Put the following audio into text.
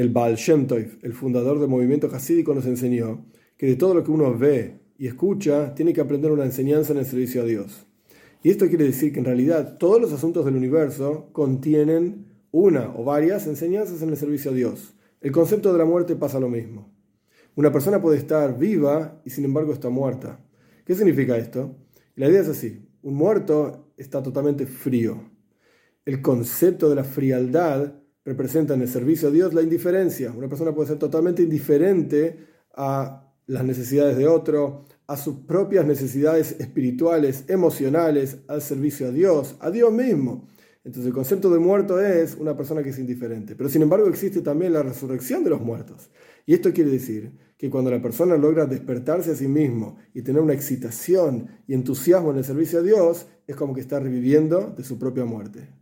El Baal Shem Tov, el fundador del movimiento hasídico, nos enseñó que de todo lo que uno ve y escucha, tiene que aprender una enseñanza en el servicio a Dios. Y esto quiere decir que en realidad todos los asuntos del universo contienen una o varias enseñanzas en el servicio a Dios. El concepto de la muerte pasa lo mismo. Una persona puede estar viva y sin embargo está muerta. ¿Qué significa esto? La idea es así. Un muerto está totalmente frío. El concepto de la frialdad representa en el servicio a Dios la indiferencia. Una persona puede ser totalmente indiferente a las necesidades de otro, a sus propias necesidades espirituales, emocionales, al servicio a Dios, a Dios mismo. Entonces el concepto de muerto es una persona que es indiferente. Pero sin embargo existe también la resurrección de los muertos. Y esto quiere decir que cuando la persona logra despertarse a sí mismo y tener una excitación y entusiasmo en el servicio a Dios, es como que está reviviendo de su propia muerte.